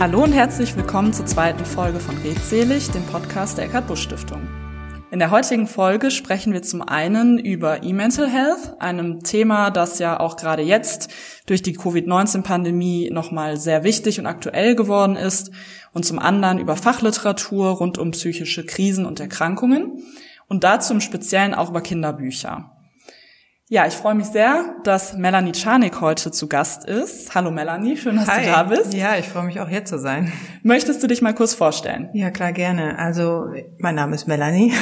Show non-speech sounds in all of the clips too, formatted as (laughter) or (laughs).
Hallo und herzlich willkommen zur zweiten Folge von Redselig, dem Podcast der Eckhard Busch Stiftung. In der heutigen Folge sprechen wir zum einen über E-Mental Health, einem Thema, das ja auch gerade jetzt durch die Covid-19-Pandemie nochmal sehr wichtig und aktuell geworden ist, und zum anderen über Fachliteratur rund um psychische Krisen und Erkrankungen und dazu im Speziellen auch über Kinderbücher. Ja, ich freue mich sehr, dass Melanie Czarnik heute zu Gast ist. Hallo Melanie, schön, dass Hi. du da bist. Ja, ich freue mich auch hier zu sein. Möchtest du dich mal kurz vorstellen? Ja, klar, gerne. Also, mein Name ist Melanie.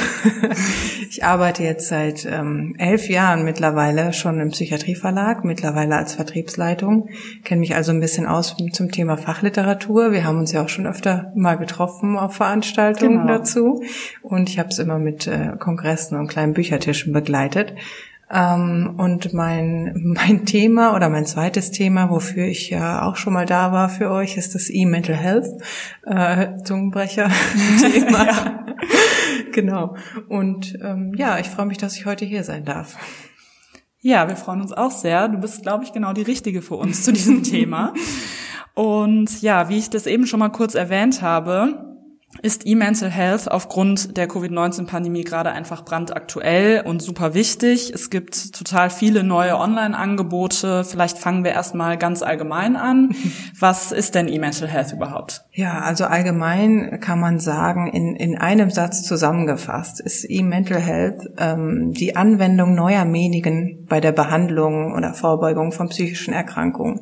(laughs) ich arbeite jetzt seit ähm, elf Jahren mittlerweile schon im Psychiatrieverlag, mittlerweile als Vertriebsleitung. Kenne mich also ein bisschen aus zum Thema Fachliteratur. Wir haben uns ja auch schon öfter mal getroffen auf Veranstaltungen genau. dazu. Und ich habe es immer mit äh, Kongressen und kleinen Büchertischen begleitet. Ähm, und mein, (laughs) mein Thema oder mein zweites Thema, wofür ich ja auch schon mal da war für euch, ist das E-Mental Health, äh, Zungenbrecher-Thema. (laughs) (laughs) ja. Genau. Und ähm, ja, ich freue mich, dass ich heute hier sein darf. Ja, wir freuen uns auch sehr. Du bist, glaube ich, genau die Richtige für uns zu diesem Thema. Und ja, wie ich das eben schon mal kurz erwähnt habe, ist E-Mental Health aufgrund der Covid-19-Pandemie gerade einfach brandaktuell und super wichtig. Es gibt total viele neue Online-Angebote. Vielleicht fangen wir erstmal ganz allgemein an. (laughs) Was ist denn E-Mental Health überhaupt? Ja, also allgemein kann man sagen, in, in einem Satz zusammengefasst ist E-Mental Health ähm, die Anwendung neuer Medien bei der Behandlung oder Vorbeugung von psychischen Erkrankungen.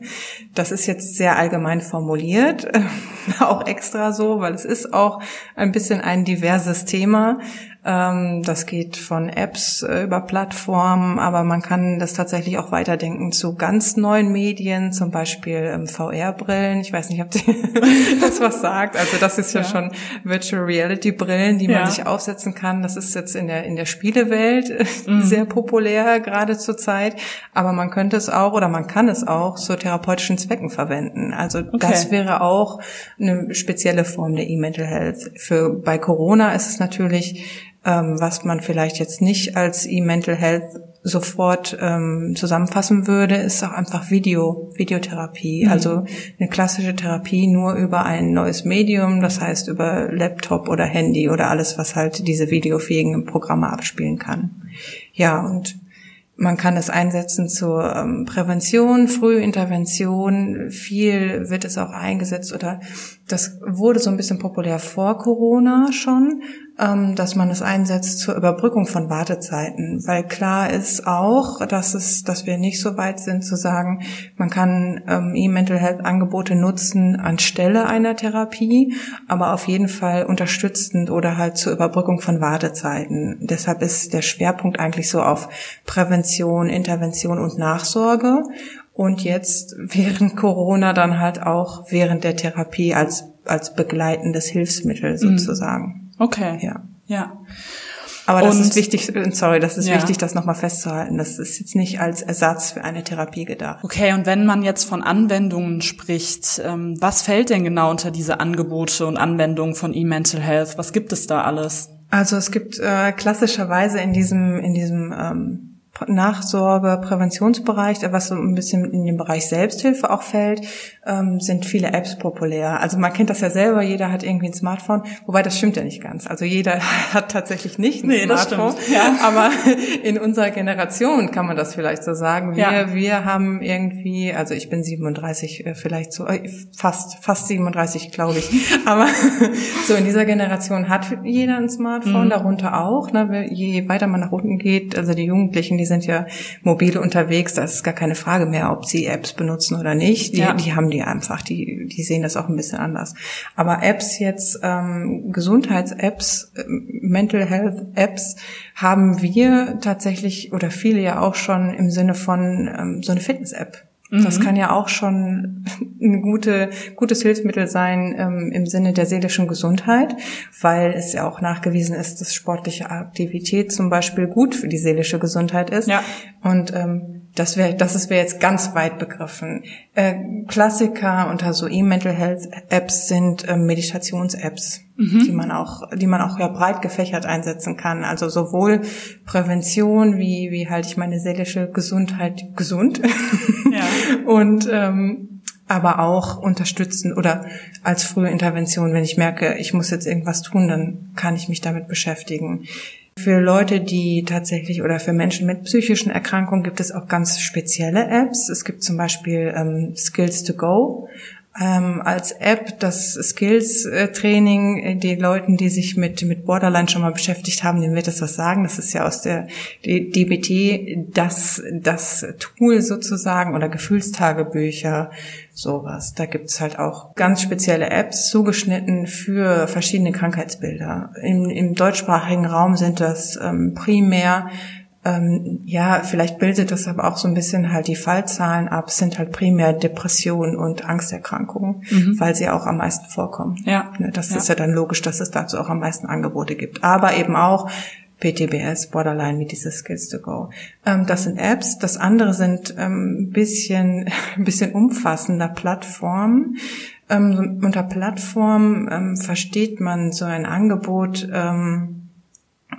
Das ist jetzt sehr allgemein formuliert, (laughs) auch extra so, weil es ist auch ein bisschen ein diverses Thema. Ähm, das geht von Apps äh, über Plattformen, aber man kann das tatsächlich auch weiterdenken zu ganz neuen Medien, zum Beispiel ähm, VR-Brillen. Ich weiß nicht, ob (laughs) das was sagt. Also das ist ja, ja. schon Virtual Reality Brillen, die man ja. sich aufsetzen kann. Das ist jetzt in der in der Spielewelt (laughs) mhm. sehr populär gerade zur Zeit, aber man könnte es auch oder man kann es auch zu therapeutischen Zwecken verwenden. Also okay. das wäre auch eine spezielle Form der E-Mental Health. Für bei Corona ist es natürlich ähm, was man vielleicht jetzt nicht als E-Mental Health sofort ähm, zusammenfassen würde, ist auch einfach Video, Videotherapie. Mhm. Also eine klassische Therapie nur über ein neues Medium, das heißt über Laptop oder Handy oder alles, was halt diese videofähigen Programme abspielen kann. Ja, und man kann es einsetzen zur ähm, Prävention, Frühintervention. Viel wird es auch eingesetzt oder das wurde so ein bisschen populär vor Corona schon, ähm, dass man es einsetzt zur Überbrückung von Wartezeiten, weil klar ist auch, dass es, dass wir nicht so weit sind zu sagen, man kann ähm, E-Mental Health Angebote nutzen anstelle einer Therapie, aber auf jeden Fall unterstützend oder halt zur Überbrückung von Wartezeiten. Deshalb ist der Schwerpunkt eigentlich so auf Prävention, Intervention und Nachsorge und jetzt während Corona dann halt auch während der Therapie als als begleitendes Hilfsmittel mhm. sozusagen. Okay. Ja. Ja. Aber das und, ist wichtig, sorry, das ist ja. wichtig, das nochmal festzuhalten. Das ist jetzt nicht als Ersatz für eine Therapie gedacht. Okay, und wenn man jetzt von Anwendungen spricht, ähm, was fällt denn genau unter diese Angebote und Anwendungen von E-Mental Health? Was gibt es da alles? Also es gibt äh, klassischerweise in diesem, in diesem ähm, Nachsorge, Präventionsbereich, was so ein bisschen in den Bereich Selbsthilfe auch fällt, ähm, sind viele Apps populär. Also man kennt das ja selber, jeder hat irgendwie ein Smartphone, wobei das stimmt ja nicht ganz. Also jeder (laughs) hat tatsächlich nicht ein nee, Smartphone, ja. aber (laughs) in unserer Generation kann man das vielleicht so sagen. Wir, ja. wir haben irgendwie, also ich bin 37, äh, vielleicht so äh, fast fast 37, glaube ich, (laughs) aber so in dieser Generation hat jeder ein Smartphone, mhm. darunter auch. Ne, je weiter man nach unten geht, also die Jugendlichen, die sind ja mobil unterwegs, da ist gar keine Frage mehr, ob sie Apps benutzen oder nicht. Die, ja. die haben die einfach, die, die sehen das auch ein bisschen anders. Aber Apps jetzt, ähm, Gesundheits-Apps, äh, Mental Health-Apps, haben wir tatsächlich oder viele ja auch schon im Sinne von ähm, so eine Fitness-App. Das mhm. kann ja auch schon (laughs) ein gute, gutes Hilfsmittel sein ähm, im Sinne der seelischen Gesundheit, weil es ja auch nachgewiesen ist, dass sportliche Aktivität zum Beispiel gut für die seelische Gesundheit ist. Ja. Und ähm, das wäre, das ist wäre jetzt ganz weit begriffen. Äh, Klassiker unter so E-Mental Health Apps sind äh, Meditations-Apps, mhm. die man auch, die man auch ja breit gefächert einsetzen kann. Also sowohl Prävention wie wie halte ich meine seelische Gesundheit gesund (laughs) ja. und ähm, aber auch unterstützen oder als frühe Intervention, wenn ich merke, ich muss jetzt irgendwas tun, dann kann ich mich damit beschäftigen. Für Leute, die tatsächlich oder für Menschen mit psychischen Erkrankungen gibt es auch ganz spezielle Apps. Es gibt zum Beispiel ähm, Skills to Go ähm, als App das Skills-Training, äh, die Leuten, die sich mit, mit Borderline schon mal beschäftigt haben, denen wird das was sagen. Das ist ja aus der DBT das, das Tool sozusagen oder Gefühlstagebücher, sowas. Da gibt's halt auch ganz spezielle Apps zugeschnitten für verschiedene Krankheitsbilder. Im, im deutschsprachigen Raum sind das ähm, primär ähm, ja, vielleicht bildet das aber auch so ein bisschen halt die Fallzahlen ab, es sind halt primär Depressionen und Angsterkrankungen, mhm. weil sie auch am meisten vorkommen. Ja. Ne, das ja. ist ja dann logisch, dass es dazu auch am meisten Angebote gibt. Aber eben auch PTBS, Borderline, wie diese Skills to Go. Ähm, das sind Apps. Das andere sind ähm, ein bisschen, ein (laughs) bisschen umfassender Plattformen. Ähm, unter Plattform ähm, versteht man so ein Angebot, ähm,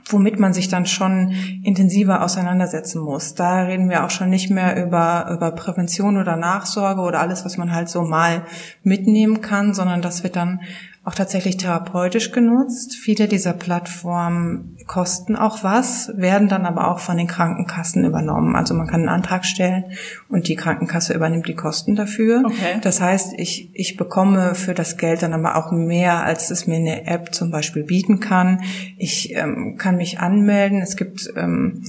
womit man sich dann schon intensiver auseinandersetzen muss. Da reden wir auch schon nicht mehr über, über Prävention oder Nachsorge oder alles, was man halt so mal mitnehmen kann, sondern das wird dann auch tatsächlich therapeutisch genutzt. Viele dieser Plattformen kosten auch was, werden dann aber auch von den Krankenkassen übernommen. Also man kann einen Antrag stellen und die Krankenkasse übernimmt die Kosten dafür. Okay. Das heißt, ich, ich bekomme für das Geld dann aber auch mehr, als es mir eine App zum Beispiel bieten kann. Ich ähm, kann mich anmelden. Es gibt ähm,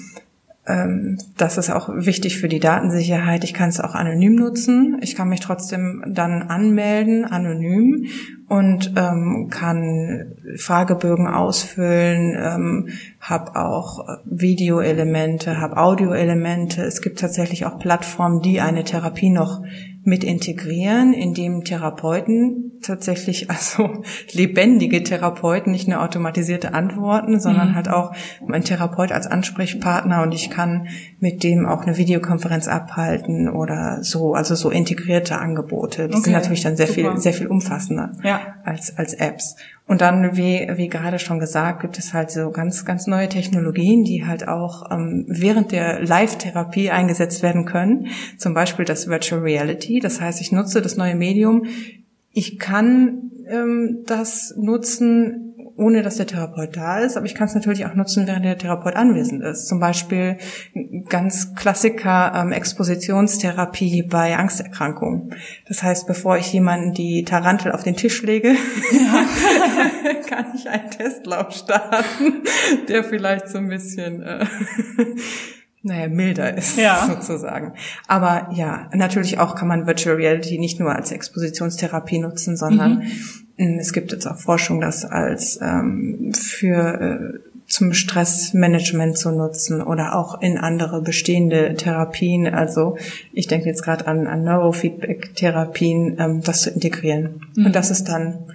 das ist auch wichtig für die Datensicherheit. Ich kann es auch anonym nutzen. Ich kann mich trotzdem dann anmelden, anonym, und ähm, kann Fragebögen ausfüllen, ähm, habe auch Videoelemente, habe Audioelemente. Es gibt tatsächlich auch Plattformen, die eine Therapie noch mit integrieren, indem Therapeuten tatsächlich, (laughs) also lebendige Therapeuten, nicht nur automatisierte Antworten, sondern mhm. halt auch ein Therapeut als Ansprechpartner und ich kann mit dem auch eine Videokonferenz abhalten oder so, also so integrierte Angebote. Die okay. sind natürlich dann sehr Super. viel, sehr viel umfassender ja. als, als Apps. Und dann, wie, wie gerade schon gesagt, gibt es halt so ganz, ganz neue Technologien, die halt auch ähm, während der Live-Therapie eingesetzt werden können. Zum Beispiel das Virtual Reality. Das heißt, ich nutze das neue Medium. Ich kann ähm, das nutzen ohne dass der Therapeut da ist, aber ich kann es natürlich auch nutzen, während der Therapeut anwesend ist. Zum Beispiel ganz Klassiker ähm, Expositionstherapie bei Angsterkrankungen. Das heißt, bevor ich jemanden die Tarantel auf den Tisch lege, (laughs) kann ich einen Testlauf starten, der vielleicht so ein bisschen äh, naja, milder ist, ja. sozusagen. Aber ja, natürlich auch kann man Virtual Reality nicht nur als Expositionstherapie nutzen, sondern mhm. Es gibt jetzt auch Forschung, das als ähm, für äh, zum Stressmanagement zu nutzen oder auch in andere bestehende Therapien. Also ich denke jetzt gerade an, an Neurofeedback-Therapien, ähm, das zu integrieren. Mhm. Und das ist dann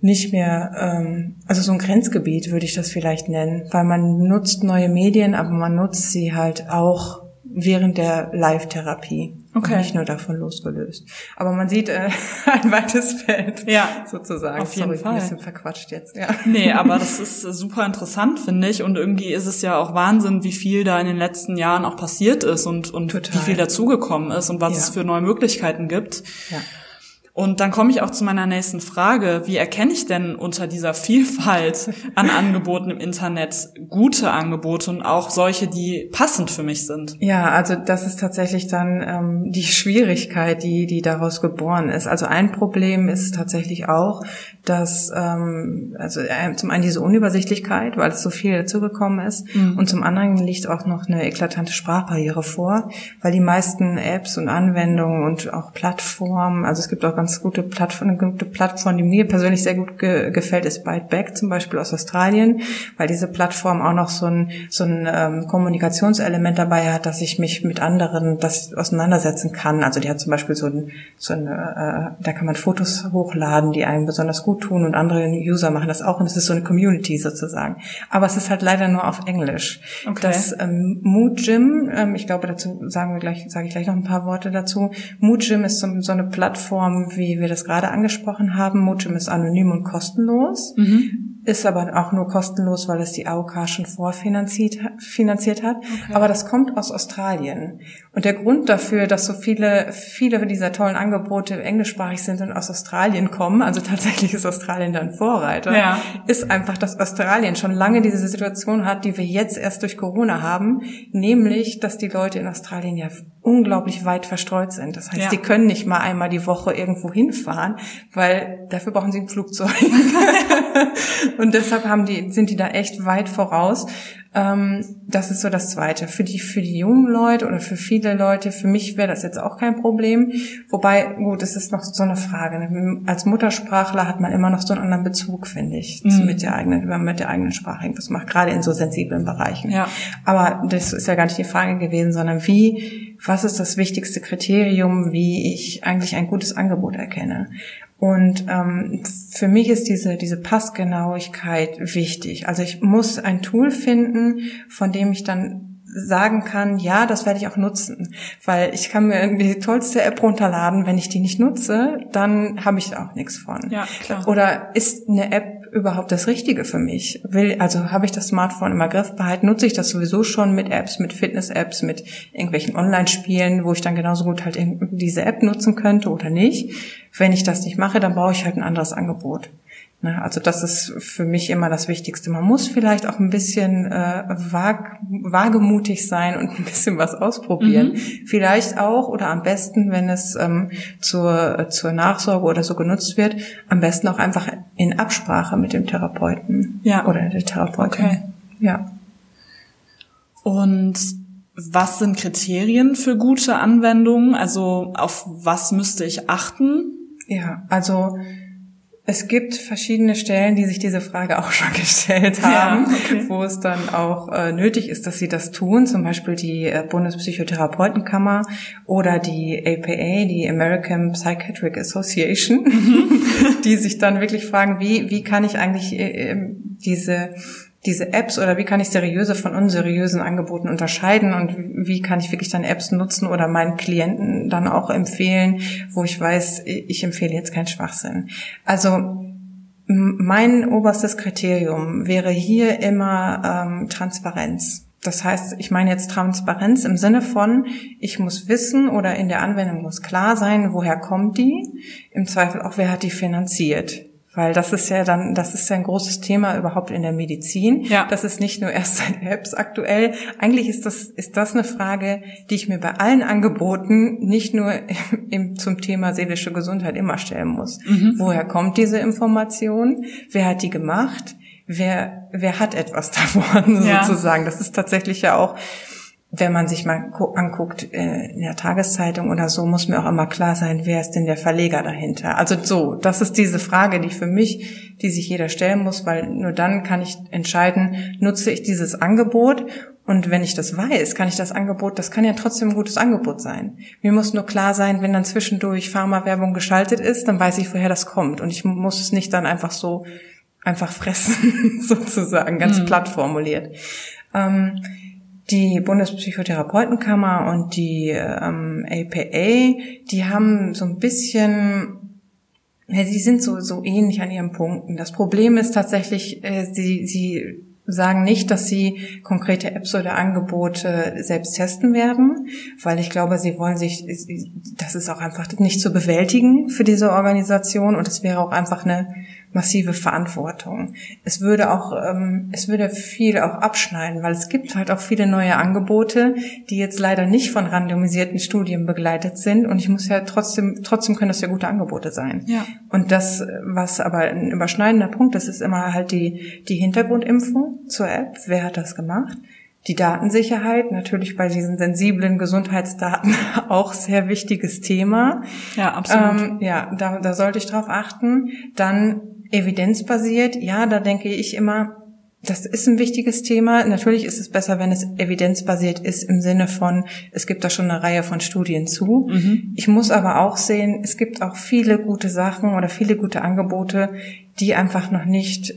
nicht mehr, ähm, also so ein Grenzgebiet würde ich das vielleicht nennen, weil man nutzt neue Medien, aber man nutzt sie halt auch während der Live-Therapie. Okay. Nicht nur davon losgelöst. Aber man sieht äh, (laughs) ein weites Feld, ja, sozusagen. Auf jeden Sorry, Fall. Ein bisschen verquatscht jetzt, ja. Nee, (laughs) aber das ist äh, super interessant, finde ich. Und irgendwie ist es ja auch Wahnsinn, wie viel da in den letzten Jahren auch passiert ist und, und wie viel dazugekommen ist und was ja. es für neue Möglichkeiten gibt. Ja. Und dann komme ich auch zu meiner nächsten Frage. Wie erkenne ich denn unter dieser Vielfalt an Angeboten im Internet gute Angebote und auch solche, die passend für mich sind? Ja, also das ist tatsächlich dann ähm, die Schwierigkeit, die, die daraus geboren ist. Also ein Problem ist tatsächlich auch, dass ähm, also äh, zum einen diese Unübersichtlichkeit, weil es so viel dazugekommen ist, mhm. und zum anderen liegt auch noch eine eklatante Sprachbarriere vor, weil die meisten Apps und Anwendungen und auch Plattformen, also es gibt auch ganz ganz gute Plattform, eine gute Plattform, die mir persönlich sehr gut ge gefällt, ist Byteback zum Beispiel aus Australien, weil diese Plattform auch noch so ein, so ein ähm, Kommunikationselement dabei hat, dass ich mich mit anderen das auseinandersetzen kann. Also die hat zum Beispiel so ein, so ein äh, da kann man Fotos hochladen, die einem besonders gut tun und andere User machen das auch und es ist so eine Community sozusagen. Aber es ist halt leider nur auf Englisch. Okay. Das ähm, Mood Gym, ähm, ich glaube dazu sagen wir gleich, sage ich gleich noch ein paar Worte dazu. Mood Gym ist so, so eine Plattform, wie wir das gerade angesprochen haben. Mojim ist anonym und kostenlos. Mhm. ist aber auch nur kostenlos, weil es die AOK schon vorfinanziert finanziert hat. Okay. Aber das kommt aus Australien. Und der Grund dafür, dass so viele, viele dieser tollen Angebote englischsprachig sind und aus Australien kommen, also tatsächlich ist Australien dann Vorreiter, ja. ist einfach, dass Australien schon lange diese Situation hat, die wir jetzt erst durch Corona haben, nämlich, dass die Leute in Australien ja unglaublich weit verstreut sind. Das heißt, ja. die können nicht mal einmal die Woche irgendwo hinfahren, weil dafür brauchen sie ein Flugzeug. (laughs) und deshalb haben die, sind die da echt weit voraus. Ähm, das ist so das Zweite. Für die, für die jungen Leute oder für viele Leute, für mich wäre das jetzt auch kein Problem. Wobei, gut, es ist noch so eine Frage. Ne? Als Muttersprachler hat man immer noch so einen anderen Bezug, finde ich, mhm. mit der eigenen, wenn man mit der eigenen Sprache irgendwas macht, gerade in so sensiblen Bereichen. Ja. Aber das ist ja gar nicht die Frage gewesen, sondern wie, was ist das wichtigste Kriterium, wie ich eigentlich ein gutes Angebot erkenne? Und ähm, für mich ist diese, diese Passgenauigkeit wichtig. Also ich muss ein Tool finden, von dem ich dann sagen kann, ja, das werde ich auch nutzen. Weil ich kann mir die tollste App runterladen, wenn ich die nicht nutze, dann habe ich auch nichts von. Ja, klar. Oder ist eine App überhaupt das Richtige für mich? Will, also habe ich das Smartphone immer griffbehalten? Nutze ich das sowieso schon mit Apps, mit Fitness-Apps, mit irgendwelchen Online-Spielen, wo ich dann genauso gut halt diese App nutzen könnte oder nicht? Wenn ich das nicht mache, dann brauche ich halt ein anderes Angebot. Ne, also das ist für mich immer das Wichtigste. Man muss vielleicht auch ein bisschen äh, vag, wagemutig sein und ein bisschen was ausprobieren. Mhm. Vielleicht auch oder am besten, wenn es ähm, zur, zur Nachsorge oder so genutzt wird, am besten auch einfach in Absprache mit dem Therapeuten ja. oder der Therapeutin. Okay. Ja. Und was sind Kriterien für gute Anwendungen? Also auf was müsste ich achten? Ja, also es gibt verschiedene Stellen, die sich diese Frage auch (laughs) schon gestellt haben, ja, okay. wo es dann auch äh, nötig ist, dass sie das tun. Zum Beispiel die äh, Bundespsychotherapeutenkammer oder die APA, die American Psychiatric Association, mhm. (laughs) die sich dann wirklich fragen, wie, wie kann ich eigentlich äh, ähm, diese diese Apps oder wie kann ich seriöse von unseriösen Angeboten unterscheiden und wie kann ich wirklich dann Apps nutzen oder meinen Klienten dann auch empfehlen, wo ich weiß, ich empfehle jetzt keinen Schwachsinn. Also mein oberstes Kriterium wäre hier immer ähm, Transparenz. Das heißt, ich meine jetzt Transparenz im Sinne von, ich muss wissen oder in der Anwendung muss klar sein, woher kommt die, im Zweifel auch, wer hat die finanziert. Weil das ist ja dann, das ist ja ein großes Thema überhaupt in der Medizin. Ja. Das ist nicht nur erst seit Apps aktuell. Eigentlich ist das, ist das eine Frage, die ich mir bei allen Angeboten nicht nur (laughs) im, zum Thema seelische Gesundheit immer stellen muss. Mhm. Woher kommt diese Information? Wer hat die gemacht? Wer, wer hat etwas (laughs) davon ja. sozusagen? Das ist tatsächlich ja auch wenn man sich mal anguckt äh, in der Tageszeitung oder so, muss mir auch immer klar sein, wer ist denn der Verleger dahinter. Also so, das ist diese Frage, die für mich, die sich jeder stellen muss, weil nur dann kann ich entscheiden, nutze ich dieses Angebot und wenn ich das weiß, kann ich das Angebot, das kann ja trotzdem ein gutes Angebot sein. Mir muss nur klar sein, wenn dann zwischendurch Pharmawerbung geschaltet ist, dann weiß ich, woher das kommt. Und ich muss es nicht dann einfach so einfach fressen, (laughs) sozusagen, ganz mhm. platt formuliert. Ähm, die Bundespsychotherapeutenkammer und die ähm, APA, die haben so ein bisschen, ja, sie sind so, so ähnlich an ihren Punkten. Das Problem ist tatsächlich, äh, sie, sie sagen nicht, dass sie konkrete Apps oder Angebote selbst testen werden, weil ich glaube, sie wollen sich, das ist auch einfach nicht zu bewältigen für diese Organisation und es wäre auch einfach eine massive Verantwortung. Es würde auch, ähm, es würde viel auch abschneiden, weil es gibt halt auch viele neue Angebote, die jetzt leider nicht von randomisierten Studien begleitet sind. Und ich muss ja trotzdem, trotzdem können das ja gute Angebote sein. Ja. Und das, was aber ein überschneidender Punkt ist, ist immer halt die, die Hintergrundimpfung zur App. Wer hat das gemacht? Die Datensicherheit, natürlich bei diesen sensiblen Gesundheitsdaten (laughs) auch sehr wichtiges Thema. Ja, absolut. Ähm, ja, da, da sollte ich drauf achten. Dann evidenzbasiert, ja, da denke ich immer, das ist ein wichtiges Thema. Natürlich ist es besser, wenn es evidenzbasiert ist im Sinne von, es gibt da schon eine Reihe von Studien zu. Mhm. Ich muss aber auch sehen, es gibt auch viele gute Sachen oder viele gute Angebote, die einfach noch nicht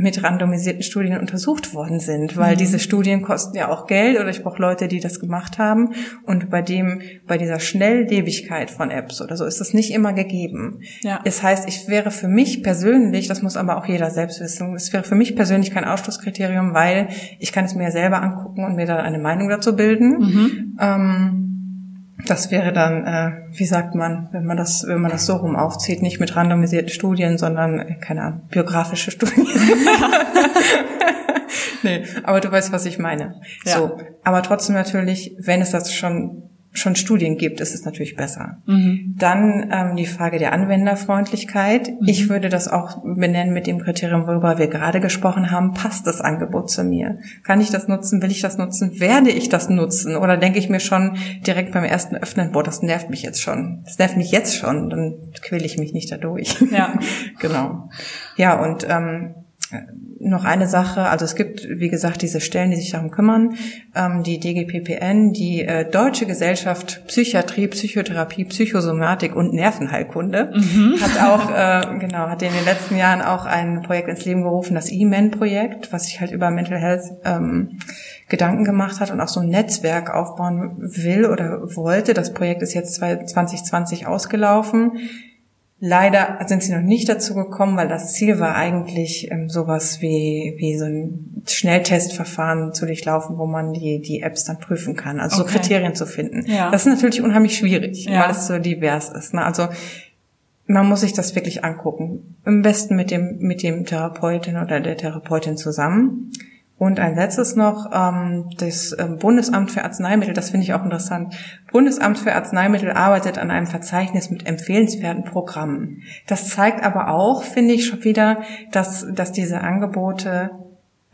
mit randomisierten Studien untersucht worden sind, weil mhm. diese Studien kosten ja auch Geld oder ich brauche Leute, die das gemacht haben und bei dem bei dieser Schnelllebigkeit von Apps oder so ist das nicht immer gegeben. Ja. Das heißt, ich wäre für mich persönlich, das muss aber auch jeder selbst wissen, es wäre für mich persönlich kein Ausschlusskriterium, weil ich kann es mir selber angucken und mir dann eine Meinung dazu bilden. Mhm. Ähm, das wäre dann, äh, wie sagt man, wenn man das, wenn man das so rum aufzieht, nicht mit randomisierten Studien, sondern, äh, keine Ahnung, biografische Studien. (laughs) nee, aber du weißt, was ich meine. Ja. So, aber trotzdem natürlich, wenn es das schon schon Studien gibt, ist es natürlich besser. Mhm. Dann ähm, die Frage der Anwenderfreundlichkeit. Mhm. Ich würde das auch benennen mit dem Kriterium, worüber wir gerade gesprochen haben. Passt das Angebot zu mir? Kann ich das nutzen? Will ich das nutzen? Werde ich das nutzen? Oder denke ich mir schon direkt beim ersten Öffnen, boah, das nervt mich jetzt schon. Das nervt mich jetzt schon. Dann quäle ich mich nicht dadurch. Ja, (laughs) genau. Ja, und ähm, noch eine Sache, also es gibt, wie gesagt, diese Stellen, die sich darum kümmern. Ähm, die DGPPN, die äh, Deutsche Gesellschaft Psychiatrie, Psychotherapie, Psychosomatik und Nervenheilkunde, mhm. hat auch, äh, genau, hat in den letzten Jahren auch ein Projekt ins Leben gerufen, das E-Men-Projekt, was sich halt über Mental Health ähm, Gedanken gemacht hat und auch so ein Netzwerk aufbauen will oder wollte. Das Projekt ist jetzt 2020 ausgelaufen. Leider sind sie noch nicht dazu gekommen, weil das Ziel war eigentlich ähm, sowas wie, wie so ein Schnelltestverfahren zu durchlaufen, wo man die, die Apps dann prüfen kann, also okay. so Kriterien zu finden. Ja. Das ist natürlich unheimlich schwierig, ja. weil es so divers ist. Ne? Also man muss sich das wirklich angucken. Am besten mit dem, mit dem Therapeuten oder der Therapeutin zusammen. Und ein letztes noch, ähm, das ähm, Bundesamt für Arzneimittel, das finde ich auch interessant. Bundesamt für Arzneimittel arbeitet an einem Verzeichnis mit empfehlenswerten Programmen. Das zeigt aber auch, finde ich schon wieder, dass, dass diese Angebote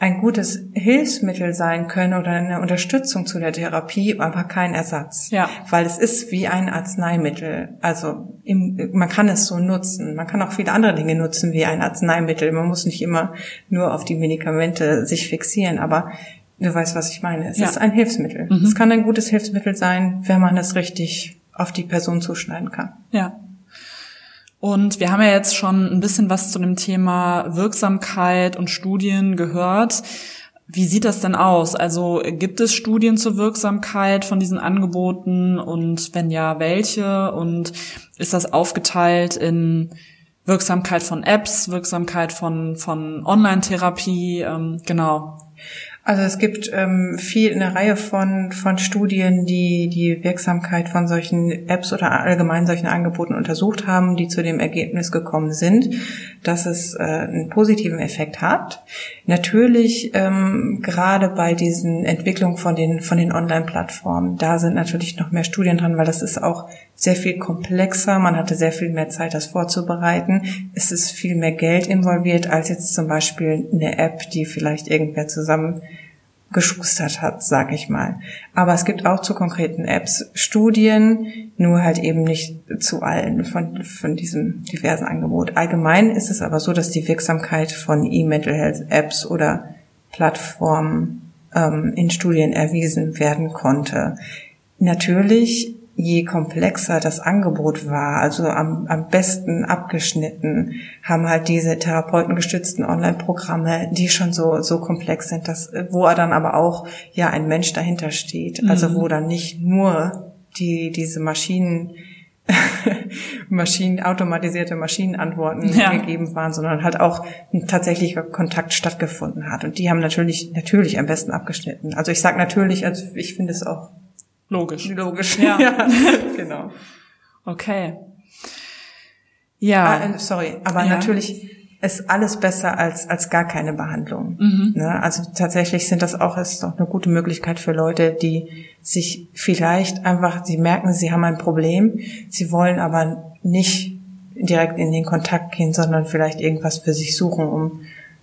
ein gutes Hilfsmittel sein können oder eine Unterstützung zu der Therapie, aber kein Ersatz. Ja. Weil es ist wie ein Arzneimittel. Also im, man kann es so nutzen. Man kann auch viele andere Dinge nutzen wie ein Arzneimittel. Man muss nicht immer nur auf die Medikamente sich fixieren, aber du weißt, was ich meine. Es ja. ist ein Hilfsmittel. Mhm. Es kann ein gutes Hilfsmittel sein, wenn man es richtig auf die Person zuschneiden kann. Ja. Und wir haben ja jetzt schon ein bisschen was zu dem Thema Wirksamkeit und Studien gehört. Wie sieht das denn aus? Also gibt es Studien zur Wirksamkeit von diesen Angeboten und wenn ja, welche? Und ist das aufgeteilt in Wirksamkeit von Apps, Wirksamkeit von, von Online-Therapie? Ähm, genau. Also es gibt ähm, viel eine Reihe von von Studien, die die Wirksamkeit von solchen Apps oder allgemein solchen Angeboten untersucht haben, die zu dem Ergebnis gekommen sind, dass es äh, einen positiven Effekt hat. Natürlich ähm, gerade bei diesen Entwicklungen von den von den Online-Plattformen, da sind natürlich noch mehr Studien dran, weil das ist auch sehr viel komplexer. Man hatte sehr viel mehr Zeit, das vorzubereiten. Es ist viel mehr Geld involviert als jetzt zum Beispiel eine App, die vielleicht irgendwer zusammen geschustert hat, sag ich mal. Aber es gibt auch zu konkreten Apps Studien, nur halt eben nicht zu allen von, von diesem diversen Angebot. Allgemein ist es aber so, dass die Wirksamkeit von E-Mental Health Apps oder Plattformen ähm, in Studien erwiesen werden konnte. Natürlich je komplexer das Angebot war, also am, am besten abgeschnitten, haben halt diese therapeutengestützten Online-Programme, die schon so, so komplex sind, dass, wo er dann aber auch ja ein Mensch dahinter steht. Also mhm. wo dann nicht nur die, diese Maschinen, (laughs) Maschinen, automatisierte Maschinenantworten ja. gegeben waren, sondern halt auch ein tatsächlicher Kontakt stattgefunden hat. Und die haben natürlich, natürlich am besten abgeschnitten. Also ich sage natürlich, also ich finde es auch Logisch. Logisch, ja. ja. (laughs) genau. Okay. Ja. Ah, äh, sorry, aber ja. natürlich ist alles besser als, als gar keine Behandlung. Mhm. Ne? Also tatsächlich sind das auch, ist doch eine gute Möglichkeit für Leute, die sich vielleicht einfach, sie merken, sie haben ein Problem, sie wollen aber nicht direkt in den Kontakt gehen, sondern vielleicht irgendwas für sich suchen, um,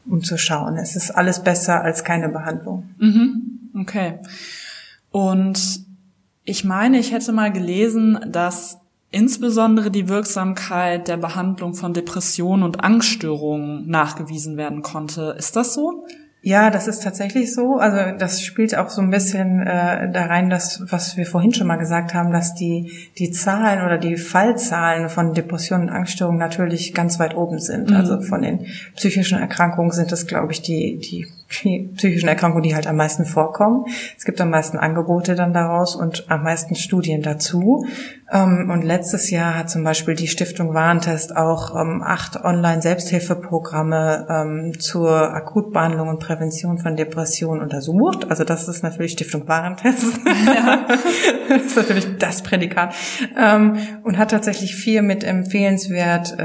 um zu schauen. Es ist alles besser als keine Behandlung. Mhm. Okay. Und ich meine, ich hätte mal gelesen, dass insbesondere die Wirksamkeit der Behandlung von Depressionen und Angststörungen nachgewiesen werden konnte. Ist das so? Ja, das ist tatsächlich so. Also das spielt auch so ein bisschen äh, da rein, dass was wir vorhin schon mal gesagt haben, dass die die Zahlen oder die Fallzahlen von Depressionen und Angststörungen natürlich ganz weit oben sind. Mhm. Also von den psychischen Erkrankungen sind das, glaube ich, die die die psychischen Erkrankungen, die halt am meisten vorkommen. Es gibt am meisten Angebote dann daraus und am meisten Studien dazu. Ähm, und letztes Jahr hat zum Beispiel die Stiftung Warentest auch ähm, acht Online-Selbsthilfeprogramme ähm, zur Akutbehandlung und Prävention von Depressionen untersucht. Also das ist natürlich Stiftung Warentest. (laughs) Ja. (laughs) das ist natürlich das Prädikat. Und hat tatsächlich vier mit empfehlenswert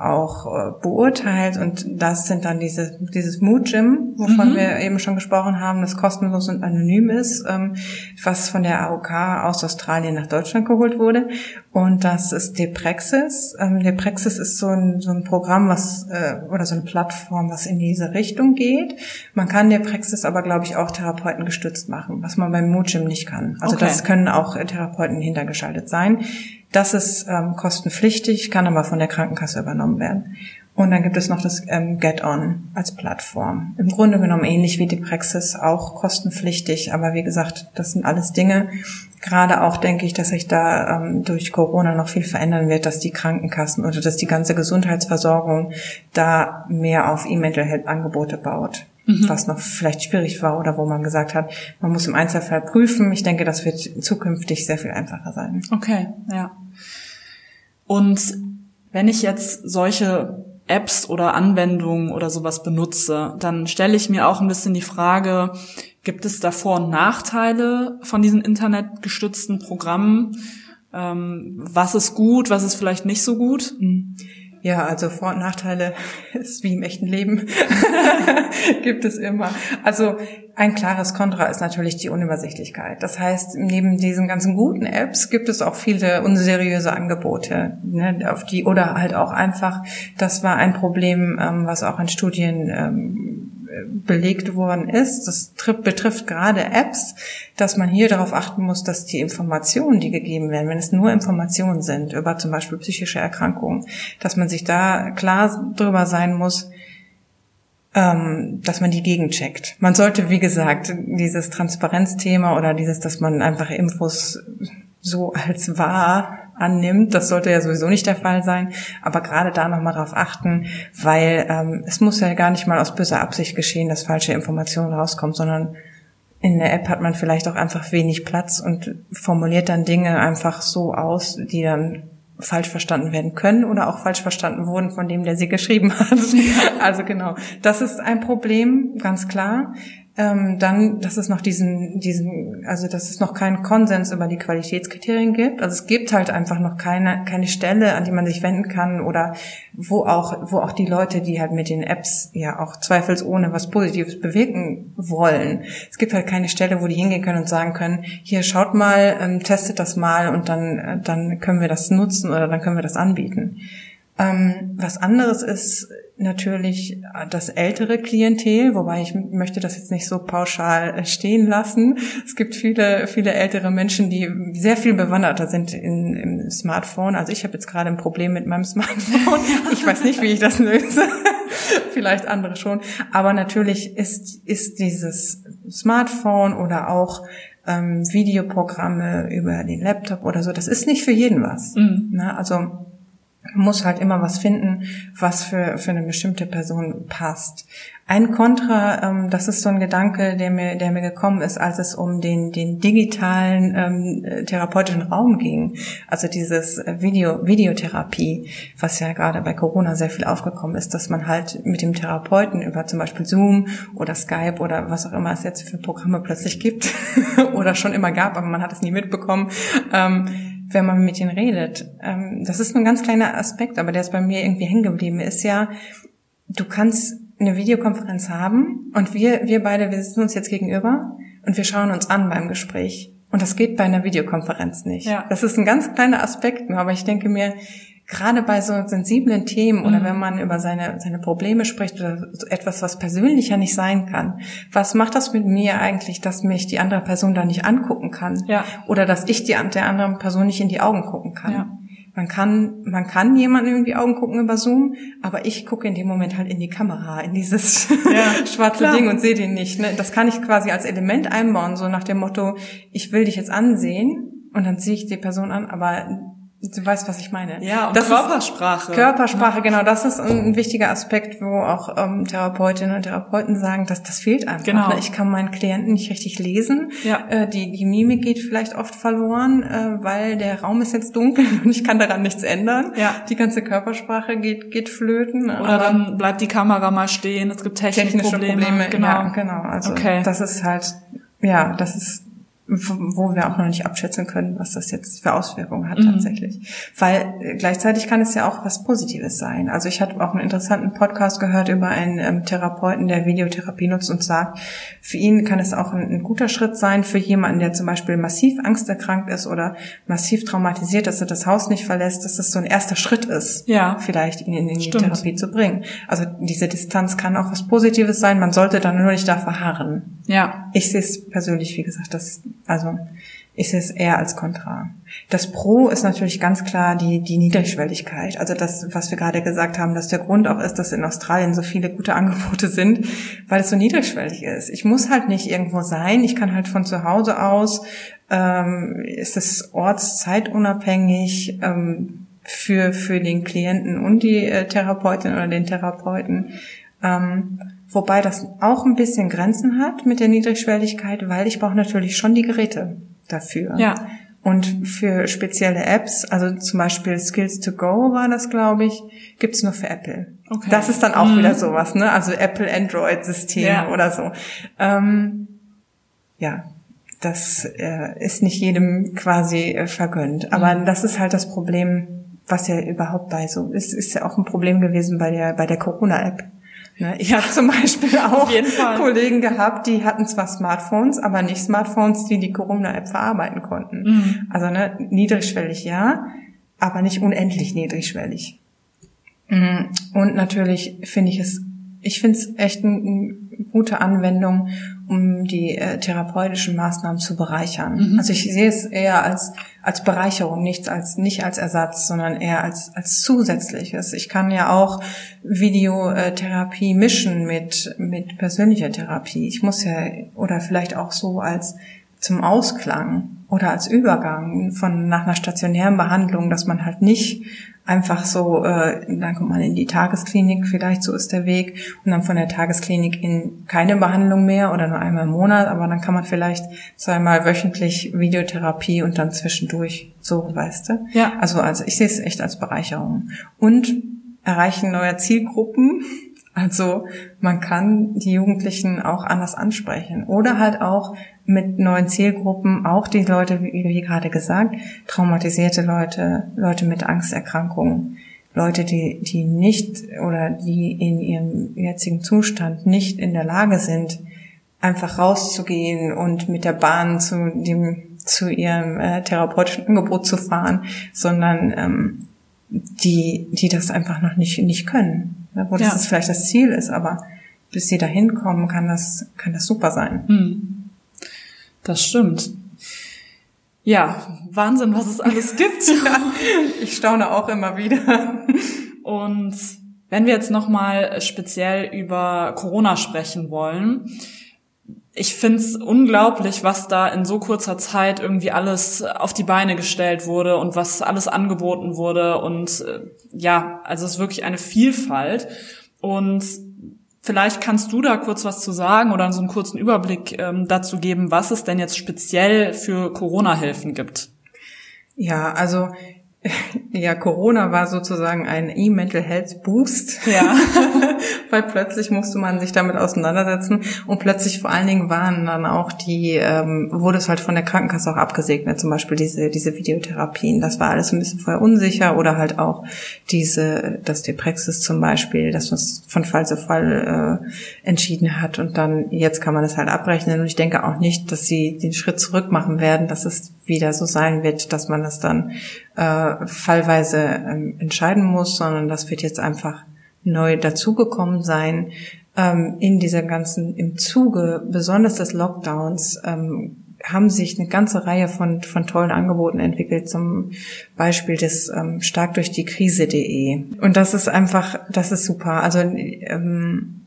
auch äh, beurteilt. Und das sind dann diese, dieses Mood Gym, wovon mhm. wir eben schon gesprochen haben, das kostenlos und anonym ist, was von der AOK aus Australien nach Deutschland geholt wurde. Und das ist Deprexis. Ähm, Deprexis ist so ein, so ein Programm, was äh, oder so eine Plattform, was in diese Richtung geht. Man kann Deprexis aber, glaube ich, auch Therapeuten gestützt machen, was man beim Moodgym nicht kann. Also okay. das können auch Therapeuten hintergeschaltet sein. Das ist ähm, kostenpflichtig, kann aber von der Krankenkasse übernommen werden. Und dann gibt es noch das ähm, Get-On als Plattform. Im Grunde genommen ähnlich wie die Praxis, auch kostenpflichtig. Aber wie gesagt, das sind alles Dinge. Gerade auch denke ich, dass sich da ähm, durch Corona noch viel verändern wird, dass die Krankenkassen oder dass die ganze Gesundheitsversorgung da mehr auf E-Mental Health Angebote baut. Mhm. Was noch vielleicht schwierig war oder wo man gesagt hat, man muss im Einzelfall prüfen. Ich denke, das wird zukünftig sehr viel einfacher sein. Okay, ja. Und wenn ich jetzt solche Apps oder Anwendungen oder sowas benutze, dann stelle ich mir auch ein bisschen die Frage, gibt es da Vor- und Nachteile von diesen internetgestützten Programmen? Ähm, was ist gut, was ist vielleicht nicht so gut? Ja, also Vor- und Nachteile (laughs) ist wie im echten Leben. (laughs) Gibt es immer. Also ein klares Kontra ist natürlich die Unübersichtlichkeit. Das heißt, neben diesen ganzen guten Apps gibt es auch viele unseriöse Angebote, ne, auf die oder halt auch einfach, das war ein Problem, ähm, was auch in Studien ähm, belegt worden ist. Das betrifft gerade Apps, dass man hier darauf achten muss, dass die Informationen, die gegeben werden, wenn es nur Informationen sind über zum Beispiel psychische Erkrankungen, dass man sich da klar drüber sein muss, ähm, dass man die gegencheckt. Man sollte, wie gesagt, dieses Transparenzthema oder dieses, dass man einfach Infos so als wahr annimmt. Das sollte ja sowieso nicht der Fall sein. Aber gerade da nochmal drauf achten, weil ähm, es muss ja gar nicht mal aus böser Absicht geschehen, dass falsche Informationen rauskommen, sondern in der App hat man vielleicht auch einfach wenig Platz und formuliert dann Dinge einfach so aus, die dann falsch verstanden werden können oder auch falsch verstanden wurden von dem, der sie geschrieben hat. (laughs) Also genau, das ist ein Problem, ganz klar. Ähm, dann, dass es noch diesen, diesen, also dass es noch keinen Konsens über die Qualitätskriterien gibt. Also es gibt halt einfach noch keine, keine Stelle, an die man sich wenden kann oder wo auch, wo auch die Leute, die halt mit den Apps ja auch zweifelsohne was Positives bewirken wollen. Es gibt halt keine Stelle, wo die hingehen können und sagen können, hier schaut mal, ähm, testet das mal und dann, äh, dann können wir das nutzen oder dann können wir das anbieten. Ähm, was anderes ist natürlich das ältere Klientel, wobei ich möchte das jetzt nicht so pauschal äh, stehen lassen. Es gibt viele, viele ältere Menschen, die sehr viel bewanderter sind in, im Smartphone. Also ich habe jetzt gerade ein Problem mit meinem (laughs) Smartphone. Ich weiß nicht, wie ich das löse. (laughs) Vielleicht andere schon. Aber natürlich ist, ist dieses Smartphone oder auch ähm, Videoprogramme über den Laptop oder so, das ist nicht für jeden was. Mhm. Na, also man muss halt immer was finden, was für, für eine bestimmte Person passt. Ein Kontra, ähm, das ist so ein Gedanke, der mir, der mir gekommen ist, als es um den, den digitalen ähm, therapeutischen Raum ging. Also dieses Video, Videotherapie, was ja gerade bei Corona sehr viel aufgekommen ist, dass man halt mit dem Therapeuten über zum Beispiel Zoom oder Skype oder was auch immer es jetzt für Programme plötzlich gibt (laughs) oder schon immer gab, aber man hat es nie mitbekommen, ähm, wenn man mit ihnen redet. Ähm, das ist nur ein ganz kleiner Aspekt, aber der ist bei mir irgendwie hängen geblieben, ist ja, du kannst eine Videokonferenz haben und wir, wir beide, wir sitzen uns jetzt gegenüber und wir schauen uns an beim Gespräch. Und das geht bei einer Videokonferenz nicht. Ja. Das ist ein ganz kleiner Aspekt, aber ich denke mir, gerade bei so sensiblen Themen oder mhm. wenn man über seine, seine Probleme spricht oder so etwas, was persönlicher nicht sein kann, was macht das mit mir eigentlich, dass mich die andere Person da nicht angucken kann? Ja. Oder dass ich die, der anderen Person nicht in die Augen gucken kann? Ja. man kann, man kann jemandem in die Augen gucken über Zoom, aber ich gucke in dem Moment halt in die Kamera, in dieses (laughs) ja, (laughs) schwarze klar. Ding und sehe den nicht. Ne? Das kann ich quasi als Element einbauen, so nach dem Motto, ich will dich jetzt ansehen und dann sehe ich die Person an, aber Du weißt, was ich meine. Ja, und das Körpersprache. Körpersprache, ja. genau. Das ist ein wichtiger Aspekt, wo auch ähm, Therapeutinnen und Therapeuten sagen, dass das fehlt einfach. Genau. Ne? Ich kann meinen Klienten nicht richtig lesen. Ja. Äh, die, die Mimik geht vielleicht oft verloren, äh, weil der Raum ist jetzt dunkel (laughs) und ich kann daran nichts ändern. Ja. Die ganze Körpersprache geht, geht flöten. Oder dann bleibt die Kamera mal stehen. Es gibt technische, technische Probleme. Probleme. Genau. Ja, genau. Also okay. das ist halt, ja, das ist wo wir auch noch nicht abschätzen können, was das jetzt für Auswirkungen hat mhm. tatsächlich. Weil äh, gleichzeitig kann es ja auch was Positives sein. Also ich hatte auch einen interessanten Podcast gehört über einen ähm, Therapeuten, der Videotherapie nutzt und sagt, für ihn kann es auch ein, ein, guter Schritt sein, für jemanden, der zum Beispiel massiv angsterkrankt ist oder massiv traumatisiert, dass er das Haus nicht verlässt, dass das so ein erster Schritt ist, ja. vielleicht ihn in, in die Therapie zu bringen. Also diese Distanz kann auch was Positives sein, man sollte dann nur nicht da verharren. Ja. Ich sehe es persönlich, wie gesagt, das also ist es eher als Kontra. Das Pro ist natürlich ganz klar die, die Niedrigschwelligkeit. Also das, was wir gerade gesagt haben, dass der Grund auch ist, dass in Australien so viele gute Angebote sind, weil es so niedrigschwellig ist. Ich muss halt nicht irgendwo sein. Ich kann halt von zu Hause aus, ähm, ist es ortszeitunabhängig, ähm, für, für den Klienten und die äh, Therapeutin oder den Therapeuten. Ähm, Wobei das auch ein bisschen Grenzen hat mit der Niedrigschwelligkeit, weil ich brauche natürlich schon die Geräte dafür. Ja. Und für spezielle Apps, also zum Beispiel Skills to Go war das, glaube ich, gibt's nur für Apple. Okay. Das ist dann auch mhm. wieder sowas, ne? Also Apple Android-System ja. oder so. Ähm, ja, das äh, ist nicht jedem quasi äh, vergönnt. Aber mhm. das ist halt das Problem, was ja überhaupt bei so ist, ist ja auch ein Problem gewesen bei der bei der Corona-App. Ne? Ich habe zum Beispiel auch Kollegen gehabt, die hatten zwar Smartphones, aber nicht Smartphones, die die Corona-App verarbeiten konnten. Mhm. Also ne, niedrigschwellig ja, aber nicht unendlich niedrigschwellig. Mhm. Und natürlich finde ich es, ich finde es echt eine gute Anwendung, um die äh, therapeutischen Maßnahmen zu bereichern. Mhm. Also ich sehe es eher als als Bereicherung, nichts als nicht als Ersatz, sondern eher als als zusätzliches. Ich kann ja auch Videotherapie mischen mit mit persönlicher Therapie. Ich muss ja oder vielleicht auch so als zum Ausklang oder als Übergang von nach einer stationären Behandlung, dass man halt nicht einfach so, äh, dann kommt man in die Tagesklinik, vielleicht so ist der Weg, und dann von der Tagesklinik in keine Behandlung mehr oder nur einmal im Monat, aber dann kann man vielleicht zweimal wöchentlich Videotherapie und dann zwischendurch so, weißt du? Ja. Also, also ich sehe es echt als Bereicherung. Und erreichen neuer Zielgruppen, also man kann die Jugendlichen auch anders ansprechen oder halt auch mit neuen Zielgruppen, auch die Leute, wie, wie gerade gesagt, traumatisierte Leute, Leute mit Angsterkrankungen, Leute, die, die nicht oder die in ihrem jetzigen Zustand nicht in der Lage sind, einfach rauszugehen und mit der Bahn zu dem zu ihrem äh, therapeutischen Angebot zu fahren, sondern ähm, die die das einfach noch nicht nicht können, ne? Wo das vielleicht das Ziel ist, aber bis sie dahin kommen, kann das kann das super sein. Hm. Das stimmt. Ja, Wahnsinn, was es alles (laughs) gibt. ja, ich staune auch immer wieder. Und wenn wir jetzt nochmal speziell über Corona sprechen wollen, ich find's unglaublich, was da in so kurzer Zeit irgendwie alles auf die Beine gestellt wurde und was alles angeboten wurde. Und äh, ja, also es ist wirklich eine Vielfalt. Und Vielleicht kannst du da kurz was zu sagen oder so einen kurzen Überblick ähm, dazu geben, was es denn jetzt speziell für Corona-Hilfen gibt. Ja, also (laughs) ja, Corona war sozusagen ein E-Mental Health Boost. Ja. (laughs) Weil plötzlich musste man sich damit auseinandersetzen und plötzlich vor allen Dingen waren dann auch die, ähm, wurde es halt von der Krankenkasse auch abgesegnet, zum Beispiel diese, diese Videotherapien. Das war alles ein bisschen vorher unsicher oder halt auch diese, das Deprexis zum Beispiel, dass man es von Fall zu Fall äh, entschieden hat und dann jetzt kann man es halt abrechnen und ich denke auch nicht, dass sie den Schritt zurück machen werden, dass es wieder so sein wird, dass man das dann äh, fallweise ähm, entscheiden muss, sondern das wird jetzt einfach neu dazugekommen sein. Ähm, in dieser ganzen, im Zuge besonders des Lockdowns ähm, haben sich eine ganze Reihe von, von tollen Angeboten entwickelt, zum Beispiel das ähm, stark durch die Krise.de. Und das ist einfach, das ist super. Also ähm,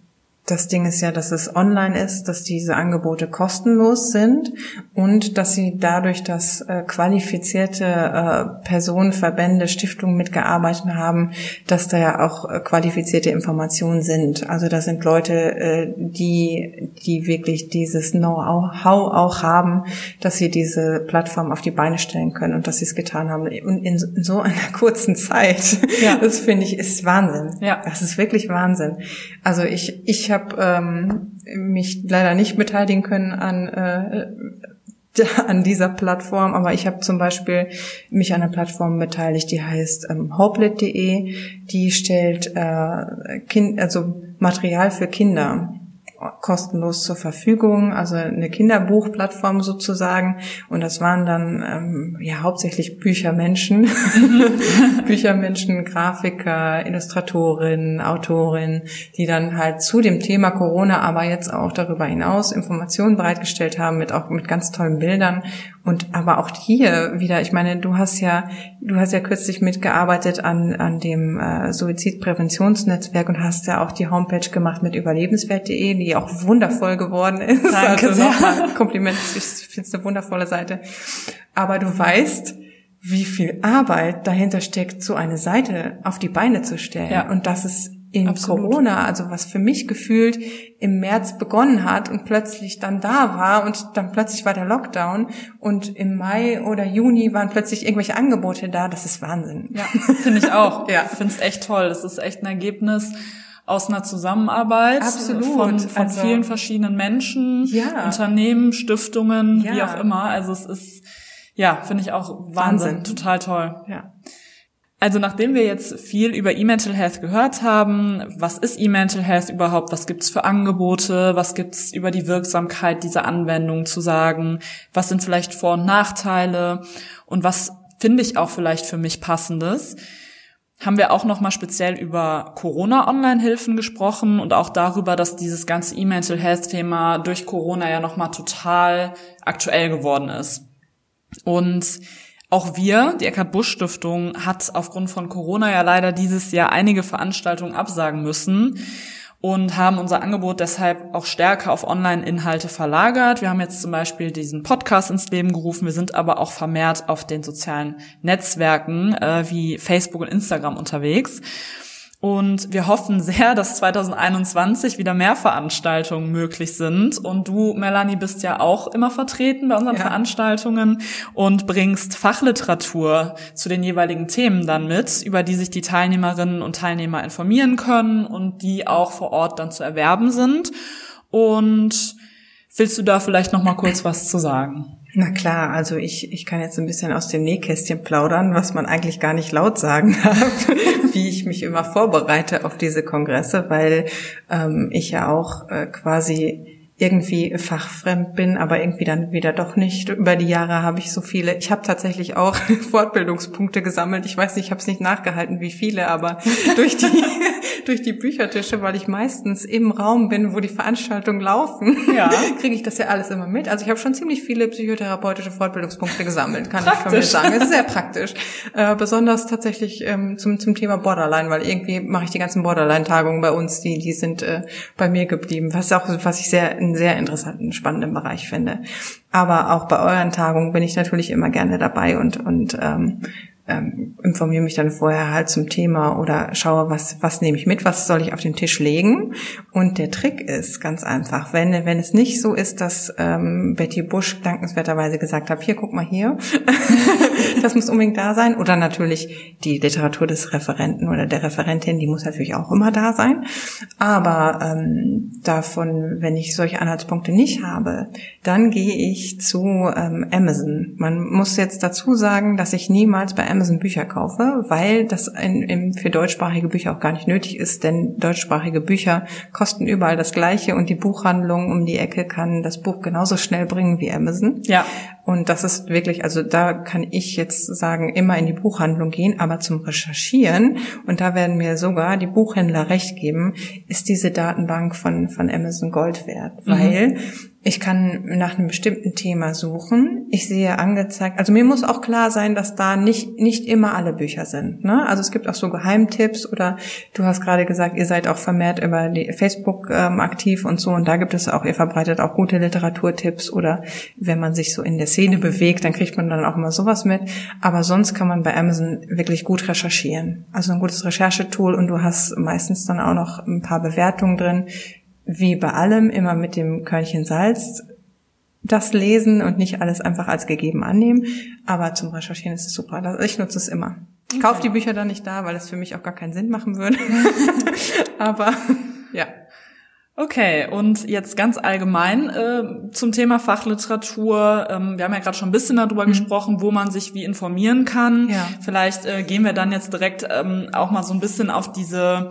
das Ding ist ja, dass es online ist, dass diese Angebote kostenlos sind und dass sie dadurch, dass äh, qualifizierte äh, Personen, Verbände, Stiftungen mitgearbeitet haben, dass da ja auch äh, qualifizierte Informationen sind. Also das sind Leute, äh, die, die wirklich dieses Know-how auch haben, dass sie diese Plattform auf die Beine stellen können und dass sie es getan haben. Und in, in so einer (laughs) kurzen Zeit, ja. das finde ich, ist Wahnsinn. Ja. Das ist wirklich Wahnsinn. Also ich, ich habe ähm, mich leider nicht beteiligen können an äh, (laughs) an dieser Plattform, aber ich habe zum Beispiel mich an einer Plattform beteiligt, die heißt ähm, hopelet.de. Die stellt äh, kind, also Material für Kinder kostenlos zur Verfügung, also eine Kinderbuchplattform sozusagen. Und das waren dann ähm, ja hauptsächlich Büchermenschen, (laughs) Büchermenschen, Grafiker, Illustratorinnen, Autorinnen, die dann halt zu dem Thema Corona, aber jetzt auch darüber hinaus Informationen bereitgestellt haben mit auch mit ganz tollen Bildern und aber auch hier wieder, ich meine, du hast ja, du hast ja kürzlich mitgearbeitet an, an dem äh, Suizidpräventionsnetzwerk und hast ja auch die Homepage gemacht mit überlebenswert.de, die auch wundervoll geworden ist. Danke also nochmal (laughs) Kompliment, ich finde es eine wundervolle Seite. Aber du weißt, wie viel Arbeit dahinter steckt, so eine Seite auf die Beine zu stellen. Ja. Und das ist in Absolut. Corona, also was für mich gefühlt im März begonnen hat und plötzlich dann da war und dann plötzlich war der Lockdown und im Mai oder Juni waren plötzlich irgendwelche Angebote da, das ist Wahnsinn. Ja, finde ich auch. (laughs) ja. Ich finde es echt toll. Das ist echt ein Ergebnis aus einer Zusammenarbeit Absolut. von, von also, vielen verschiedenen Menschen, ja. Unternehmen, Stiftungen, ja. wie auch immer. Also es ist, ja, finde ich auch Wahnsinn, Wahnsinn. total toll. Ja. Also nachdem wir jetzt viel über E-Mental Health gehört haben, was ist E-Mental Health überhaupt, was gibt's für Angebote, was gibt's über die Wirksamkeit dieser Anwendung zu sagen, was sind vielleicht Vor- und Nachteile? Und was finde ich auch vielleicht für mich passendes, haben wir auch nochmal speziell über Corona-Online-Hilfen gesprochen und auch darüber, dass dieses ganze E-Mental Health-Thema durch Corona ja nochmal total aktuell geworden ist. Und auch wir, die Eckhard Busch Stiftung, hat aufgrund von Corona ja leider dieses Jahr einige Veranstaltungen absagen müssen und haben unser Angebot deshalb auch stärker auf Online-Inhalte verlagert. Wir haben jetzt zum Beispiel diesen Podcast ins Leben gerufen. Wir sind aber auch vermehrt auf den sozialen Netzwerken äh, wie Facebook und Instagram unterwegs. Und wir hoffen sehr, dass 2021 wieder mehr Veranstaltungen möglich sind. Und du, Melanie, bist ja auch immer vertreten bei unseren ja. Veranstaltungen und bringst Fachliteratur zu den jeweiligen Themen dann mit, über die sich die Teilnehmerinnen und Teilnehmer informieren können und die auch vor Ort dann zu erwerben sind. Und willst du da vielleicht noch mal kurz was zu sagen? Na klar, also ich, ich kann jetzt ein bisschen aus dem Nähkästchen plaudern, was man eigentlich gar nicht laut sagen (laughs) darf, wie ich mich immer vorbereite auf diese Kongresse, weil ähm, ich ja auch äh, quasi irgendwie fachfremd bin, aber irgendwie dann wieder doch nicht. Über die Jahre habe ich so viele. Ich habe tatsächlich auch (laughs) Fortbildungspunkte gesammelt. Ich weiß nicht, ich habe es nicht nachgehalten, wie viele, aber (laughs) durch die (laughs) durch die Büchertische, weil ich meistens im Raum bin, wo die Veranstaltungen laufen, ja. kriege ich das ja alles immer mit. Also ich habe schon ziemlich viele psychotherapeutische Fortbildungspunkte gesammelt, kann praktisch. ich von mir sagen. Es ist sehr praktisch. Äh, besonders tatsächlich ähm, zum, zum Thema Borderline, weil irgendwie mache ich die ganzen Borderline-Tagungen bei uns, die, die sind äh, bei mir geblieben, was auch, was ich sehr, einen sehr interessanten, spannenden Bereich finde. Aber auch bei euren Tagungen bin ich natürlich immer gerne dabei und, und ähm, ähm, informiere mich dann vorher halt zum Thema oder schaue, was, was nehme ich mit, was soll ich auf den Tisch legen. Und der Trick ist ganz einfach, wenn, wenn es nicht so ist, dass ähm, Betty Bush dankenswerterweise gesagt hat, hier, guck mal hier, das muss unbedingt da sein. Oder natürlich die Literatur des Referenten oder der Referentin, die muss natürlich auch immer da sein. Aber ähm, davon, wenn ich solche Anhaltspunkte nicht habe, dann gehe ich zu ähm, Amazon. Man muss jetzt dazu sagen, dass ich niemals bei Amazon Bücher kaufe, weil das in, in, für deutschsprachige Bücher auch gar nicht nötig ist, denn deutschsprachige Bücher kosten überall das Gleiche und die Buchhandlung um die Ecke kann das Buch genauso schnell bringen wie Amazon. Ja. Und das ist wirklich, also da kann ich jetzt sagen, immer in die Buchhandlung gehen, aber zum Recherchieren, und da werden mir sogar die Buchhändler recht geben, ist diese Datenbank von, von Amazon Gold wert, mhm. Ich kann nach einem bestimmten Thema suchen. Ich sehe angezeigt, also mir muss auch klar sein, dass da nicht, nicht immer alle Bücher sind. Ne? Also es gibt auch so Geheimtipps oder du hast gerade gesagt, ihr seid auch vermehrt über die Facebook ähm, aktiv und so und da gibt es auch, ihr verbreitet auch gute Literaturtipps oder wenn man sich so in der Szene bewegt, dann kriegt man dann auch immer sowas mit. Aber sonst kann man bei Amazon wirklich gut recherchieren. Also ein gutes Recherchetool und du hast meistens dann auch noch ein paar Bewertungen drin, wie bei allem immer mit dem Körnchen Salz das lesen und nicht alles einfach als gegeben annehmen. Aber zum Recherchieren ist es super. Ich nutze es immer. Ich kaufe die Bücher dann nicht da, weil es für mich auch gar keinen Sinn machen würde. (laughs) Aber ja. Okay, und jetzt ganz allgemein äh, zum Thema Fachliteratur. Ähm, wir haben ja gerade schon ein bisschen darüber mhm. gesprochen, wo man sich wie informieren kann. Ja. Vielleicht äh, gehen wir dann jetzt direkt ähm, auch mal so ein bisschen auf diese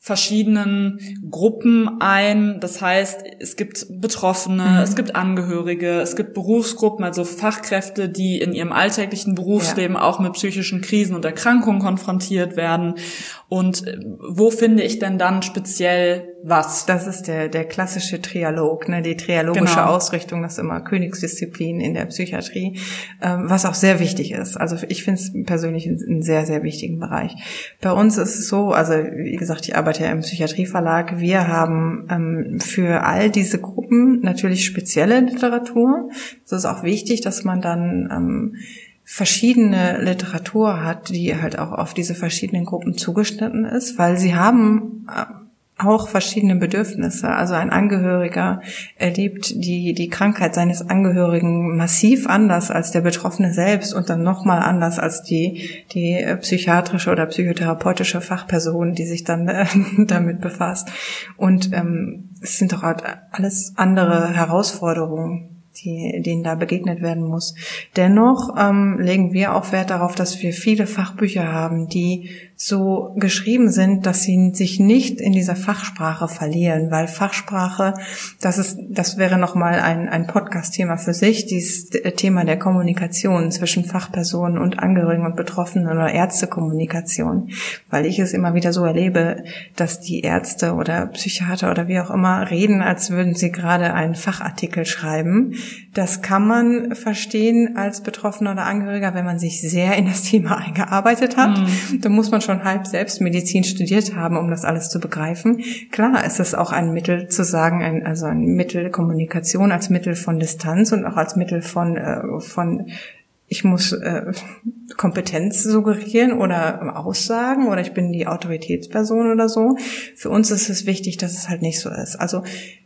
verschiedenen Gruppen ein. Das heißt, es gibt Betroffene, mhm. es gibt Angehörige, es gibt Berufsgruppen, also Fachkräfte, die in ihrem alltäglichen Berufsleben ja. auch mit psychischen Krisen und Erkrankungen konfrontiert werden. Und äh, wo finde ich denn dann speziell was? Das ist der, der klassische Trialog, ne? die trialogische genau. Ausrichtung, das ist immer Königsdisziplin in der Psychiatrie, ähm, was auch sehr wichtig ist. Also ich finde es persönlich einen sehr, sehr wichtigen Bereich. Bei uns ist es so, also wie gesagt, ich arbeite ja im Psychiatrieverlag, wir haben ähm, für all diese Gruppen natürlich spezielle Literatur. Es ist auch wichtig, dass man dann ähm, verschiedene Literatur hat, die halt auch auf diese verschiedenen Gruppen zugeschnitten ist, weil sie haben äh, auch verschiedene Bedürfnisse. Also ein Angehöriger erlebt die, die Krankheit seines Angehörigen massiv anders als der Betroffene selbst und dann nochmal anders als die, die psychiatrische oder psychotherapeutische Fachperson, die sich dann äh, (laughs) damit befasst. Und ähm, es sind doch halt alles andere Herausforderungen, die, denen da begegnet werden muss. Dennoch ähm, legen wir auch Wert darauf, dass wir viele Fachbücher haben, die so geschrieben sind, dass sie sich nicht in dieser Fachsprache verlieren, weil Fachsprache, das ist, das wäre nochmal ein, ein Podcast-Thema für sich, dieses Thema der Kommunikation zwischen Fachpersonen und Angehörigen und Betroffenen oder Ärztekommunikation, weil ich es immer wieder so erlebe, dass die Ärzte oder Psychiater oder wie auch immer reden, als würden sie gerade einen Fachartikel schreiben. Das kann man verstehen als Betroffener oder Angehöriger, wenn man sich sehr in das Thema eingearbeitet hat. Mhm. Da muss man schon halb selbst Medizin studiert haben, um das alles zu begreifen. Klar ist es auch ein Mittel zu sagen, ein, also ein Mittel Kommunikation als Mittel von Distanz und auch als Mittel von, äh, von ich muss äh, Kompetenz suggerieren oder Aussagen oder ich bin die Autoritätsperson oder so. Für uns ist es wichtig, dass es halt nicht so ist. Also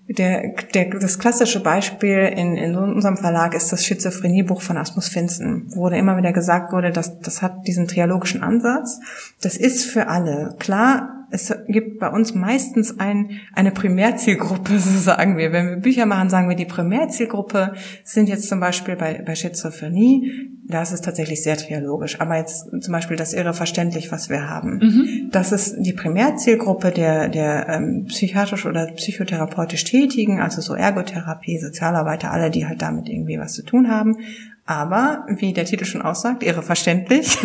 der, der, das klassische Beispiel in, in unserem Verlag ist das Schizophreniebuch von Asmus Finzen, wo da immer wieder gesagt wurde, dass das hat diesen triologischen Ansatz. Das ist für alle. Klar, es gibt bei uns meistens ein, eine Primärzielgruppe, (laughs) so sagen wir. Wenn wir Bücher machen, sagen wir, die Primärzielgruppe sind jetzt zum Beispiel bei, bei Schizophrenie, da ist es tatsächlich sehr triologisch. Aber jetzt zum Beispiel das Irre verständlich, was wir haben. Mhm. Das ist die Primärzielgruppe der, der ähm, psychiatrisch oder psychotherapeutisch Tätigen, also so Ergotherapie, Sozialarbeiter, alle, die halt damit irgendwie was zu tun haben. Aber, wie der Titel schon aussagt, irre verständlich,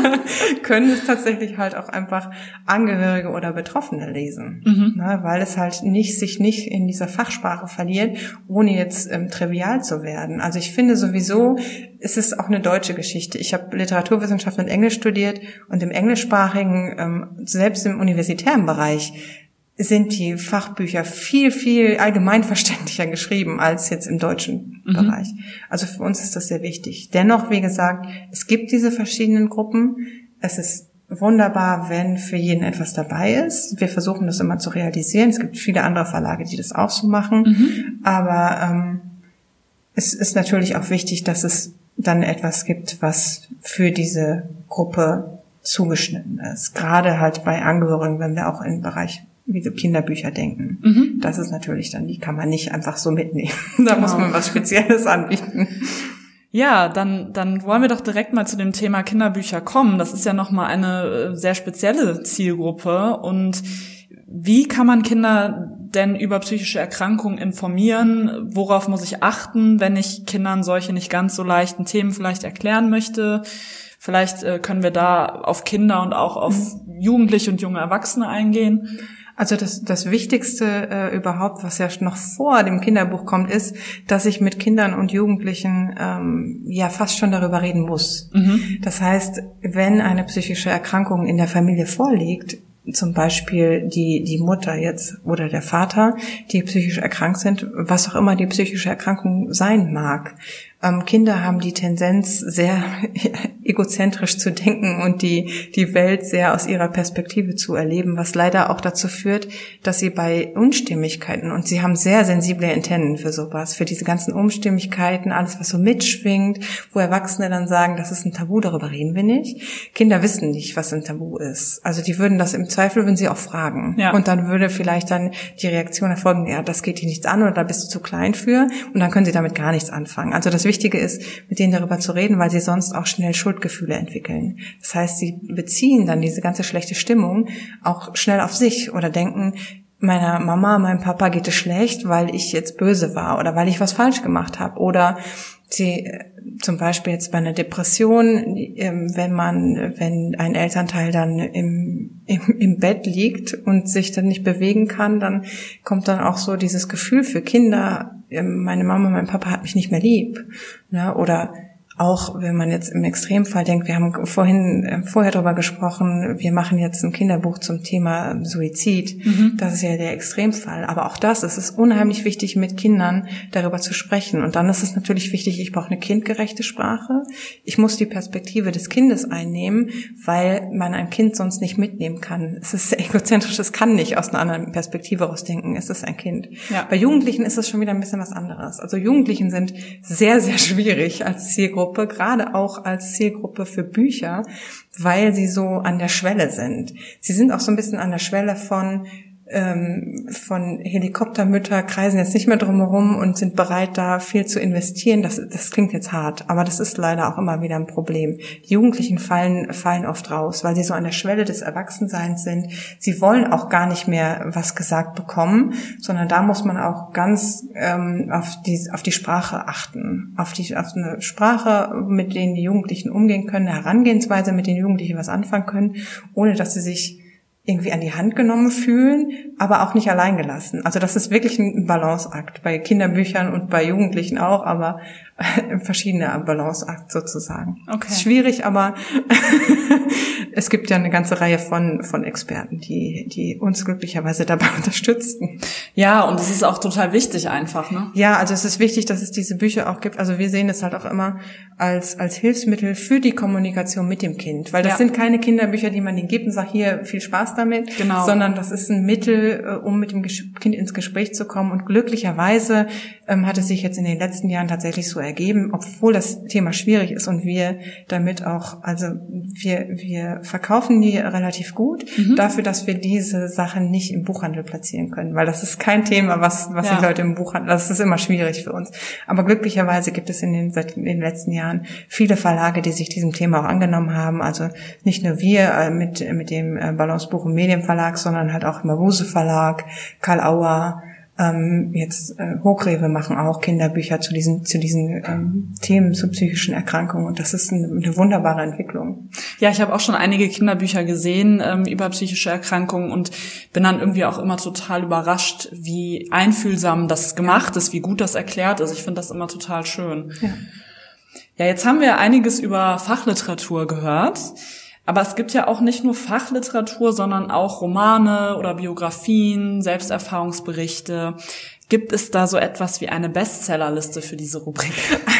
(laughs) können es tatsächlich halt auch einfach Angehörige oder Betroffene lesen. Mhm. Ne, weil es halt nicht, sich nicht in dieser Fachsprache verliert, ohne jetzt ähm, trivial zu werden. Also ich finde sowieso, es ist auch eine deutsche Geschichte. Ich habe Literaturwissenschaft und Englisch studiert und im englischsprachigen, ähm, selbst im universitären Bereich, sind die Fachbücher viel, viel allgemeinverständlicher geschrieben als jetzt im deutschen mhm. Bereich. Also für uns ist das sehr wichtig. Dennoch, wie gesagt, es gibt diese verschiedenen Gruppen. Es ist wunderbar, wenn für jeden etwas dabei ist. Wir versuchen das immer zu realisieren. Es gibt viele andere Verlage, die das auch so machen. Mhm. Aber ähm, es ist natürlich auch wichtig, dass es dann etwas gibt, was für diese Gruppe zugeschnitten ist. Gerade halt bei Angehörigen, wenn wir auch im Bereich wie so Kinderbücher denken. Mhm. Das ist natürlich dann, die kann man nicht einfach so mitnehmen. (laughs) da genau. muss man was Spezielles anbieten. Ja, dann, dann wollen wir doch direkt mal zu dem Thema Kinderbücher kommen. Das ist ja nochmal eine äh, sehr spezielle Zielgruppe. Und wie kann man Kinder denn über psychische Erkrankungen informieren? Worauf muss ich achten, wenn ich Kindern solche nicht ganz so leichten Themen vielleicht erklären möchte? Vielleicht äh, können wir da auf Kinder und auch auf mhm. Jugendliche und junge Erwachsene eingehen. Also das, das Wichtigste äh, überhaupt, was ja noch vor dem Kinderbuch kommt, ist, dass ich mit Kindern und Jugendlichen ähm, ja fast schon darüber reden muss. Mhm. Das heißt, wenn eine psychische Erkrankung in der Familie vorliegt, zum Beispiel die, die Mutter jetzt oder der Vater, die psychisch erkrankt sind, was auch immer die psychische Erkrankung sein mag, Kinder haben die Tendenz, sehr (laughs) egozentrisch zu denken und die, die Welt sehr aus ihrer Perspektive zu erleben, was leider auch dazu führt, dass sie bei Unstimmigkeiten, und sie haben sehr sensible Antennen für sowas, für diese ganzen Unstimmigkeiten, alles, was so mitschwingt, wo Erwachsene dann sagen, das ist ein Tabu, darüber reden wir nicht. Kinder wissen nicht, was ein Tabu ist. Also die würden das im Zweifel, würden sie auch fragen. Ja. Und dann würde vielleicht dann die Reaktion erfolgen, ja, das geht dir nichts an oder da bist du zu klein für. Und dann können sie damit gar nichts anfangen. Also das Wichtige ist, mit denen darüber zu reden, weil sie sonst auch schnell Schuldgefühle entwickeln. Das heißt, sie beziehen dann diese ganze schlechte Stimmung auch schnell auf sich oder denken, meiner Mama, meinem Papa geht es schlecht, weil ich jetzt böse war oder weil ich was falsch gemacht habe oder sie zum Beispiel jetzt bei einer Depression, ähm, wenn man, wenn ein Elternteil dann im, im, im Bett liegt und sich dann nicht bewegen kann, dann kommt dann auch so dieses Gefühl für Kinder, ähm, meine Mama, mein Papa hat mich nicht mehr lieb. Ne? Oder auch wenn man jetzt im Extremfall denkt, wir haben vorhin äh, vorher darüber gesprochen, wir machen jetzt ein Kinderbuch zum Thema Suizid. Mhm. Das ist ja der Extremfall. Aber auch das, es ist unheimlich wichtig, mit Kindern darüber zu sprechen. Und dann ist es natürlich wichtig, ich brauche eine kindgerechte Sprache. Ich muss die Perspektive des Kindes einnehmen, weil man ein Kind sonst nicht mitnehmen kann. Es ist egozentrisch, es kann nicht aus einer anderen Perspektive rausdenken. Es ist ein Kind. Ja. Bei Jugendlichen ist es schon wieder ein bisschen was anderes. Also Jugendlichen sind sehr, sehr schwierig als Zielgruppe Zielgruppe, gerade auch als Zielgruppe für Bücher, weil sie so an der Schwelle sind. Sie sind auch so ein bisschen an der Schwelle von ähm, von Helikoptermütter kreisen jetzt nicht mehr drumherum und sind bereit, da viel zu investieren. Das, das klingt jetzt hart, aber das ist leider auch immer wieder ein Problem. Die Jugendlichen fallen, fallen oft raus, weil sie so an der Schwelle des Erwachsenseins sind. Sie wollen auch gar nicht mehr was gesagt bekommen, sondern da muss man auch ganz ähm, auf, die, auf die Sprache achten. Auf, die, auf eine Sprache, mit denen die Jugendlichen umgehen können, eine Herangehensweise, mit denen Jugendliche was anfangen können, ohne dass sie sich irgendwie an die Hand genommen fühlen, aber auch nicht allein gelassen. Also das ist wirklich ein Balanceakt bei Kinderbüchern und bei Jugendlichen auch, aber ein verschiedener Balanceakt sozusagen. Okay. Ist schwierig, aber (laughs) es gibt ja eine ganze Reihe von, von Experten, die, die uns glücklicherweise dabei (laughs) unterstützen. Ja, und es ist auch total wichtig einfach, ne? Ja, also es ist wichtig, dass es diese Bücher auch gibt. Also wir sehen es halt auch immer als, als Hilfsmittel für die Kommunikation mit dem Kind. Weil das ja. sind keine Kinderbücher, die man ihnen gibt und sagt, hier, viel Spaß damit. Genau. Sondern das ist ein Mittel, äh, um mit dem Kind ins Gespräch zu kommen. Und glücklicherweise ähm, hat es sich jetzt in den letzten Jahren tatsächlich so ergeben, obwohl das Thema schwierig ist und wir damit auch, also wir, wir verkaufen die relativ gut, mhm. dafür, dass wir diese Sachen nicht im Buchhandel platzieren können, weil das ist kein Thema, was, was ja. die Leute im Buchhandel, das ist immer schwierig für uns. Aber glücklicherweise gibt es in den, seit in den letzten Jahren viele Verlage, die sich diesem Thema auch angenommen haben, also nicht nur wir äh, mit, mit dem äh, Balance Buch und Medienverlag, sondern halt auch Mabuse Verlag, Karl Auer, ähm, jetzt äh, Hochrewe machen auch Kinderbücher zu diesen zu diesen ähm, Themen zu psychischen Erkrankungen und das ist eine, eine wunderbare Entwicklung. Ja, ich habe auch schon einige Kinderbücher gesehen ähm, über psychische Erkrankungen und bin dann irgendwie auch immer total überrascht, wie einfühlsam das gemacht ist, wie gut das erklärt ist. Ich finde das immer total schön. Ja. ja, jetzt haben wir einiges über Fachliteratur gehört. Aber es gibt ja auch nicht nur Fachliteratur, sondern auch Romane oder Biografien, Selbsterfahrungsberichte. Gibt es da so etwas wie eine Bestsellerliste für diese Rubrik?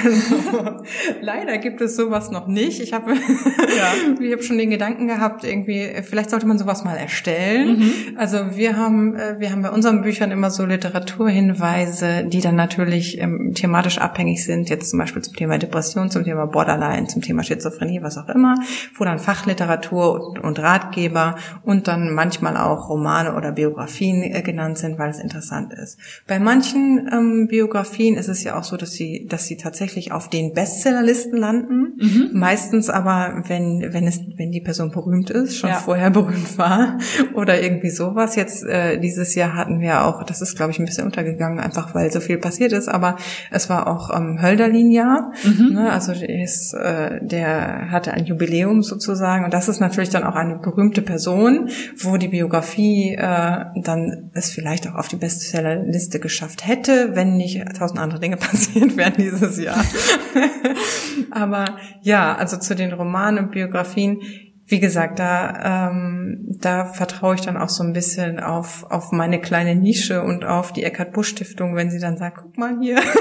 Also, (laughs) leider gibt es sowas noch nicht. Ich habe (laughs) ja. ich hab schon den Gedanken gehabt, irgendwie, vielleicht sollte man sowas mal erstellen. Mhm. Also wir haben, äh, wir haben bei unseren Büchern immer so Literaturhinweise, die dann natürlich ähm, thematisch abhängig sind, jetzt zum Beispiel zum Thema Depression, zum Thema Borderline, zum Thema Schizophrenie, was auch immer, wo dann Fachliteratur und, und Ratgeber und dann manchmal auch Romane oder Biografien äh, genannt sind, weil es interessant ist. Beim manchen ähm, Biografien ist es ja auch so, dass sie, dass sie tatsächlich auf den Bestsellerlisten landen. Mhm. Meistens aber, wenn, wenn es, wenn die Person berühmt ist, schon ja. vorher (laughs) berühmt war oder irgendwie sowas. Jetzt äh, dieses Jahr hatten wir auch, das ist glaube ich ein bisschen untergegangen, einfach weil so viel passiert ist, aber es war auch ähm, Hölderlin-Jahr. Mhm. Ne? Also ist, äh, der hatte ein Jubiläum sozusagen und das ist natürlich dann auch eine berühmte Person, wo die Biografie äh, dann es vielleicht auch auf die Bestsellerliste geschafft hätte, wenn nicht tausend andere Dinge (laughs) passiert wären dieses Jahr. (laughs) Aber ja, also zu den Romanen und Biografien, wie gesagt, da, ähm, da vertraue ich dann auch so ein bisschen auf, auf meine kleine Nische und auf die Eckart Busch Stiftung, wenn sie dann sagt, guck mal hier. (laughs)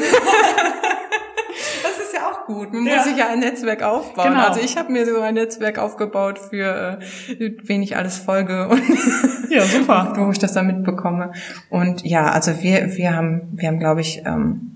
gut. Man ja. muss sich ja ein Netzwerk aufbauen. Genau. Also ich habe mir so ein Netzwerk aufgebaut für äh, wen ich alles folge und ja super, (laughs) wo ich das dann mitbekomme. Und ja, also wir wir haben wir haben glaube ich ähm,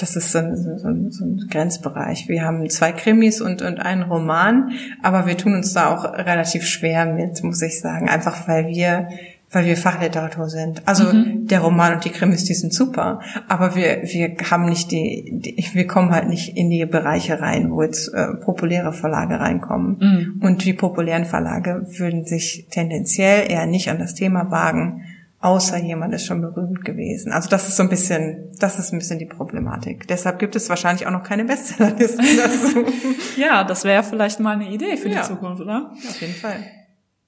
das ist so ein, so, ein, so ein Grenzbereich. Wir haben zwei Krimis und, und einen Roman, aber wir tun uns da auch relativ schwer mit, muss ich sagen. Einfach weil wir weil wir Fachliteratur sind. Also mhm. der Roman und die Krimis, die sind super, aber wir wir haben nicht die, die wir kommen halt nicht in die Bereiche rein, wo jetzt äh, populäre Verlage reinkommen. Mhm. Und die populären Verlage würden sich tendenziell eher nicht an das Thema wagen, außer jemand ist schon berühmt gewesen. Also das ist so ein bisschen, das ist ein bisschen die Problematik. Deshalb gibt es wahrscheinlich auch noch keine Bestsellerlisten (laughs) dazu. ja, das wäre vielleicht mal eine Idee für ja. die Zukunft, oder? Auf jeden Fall.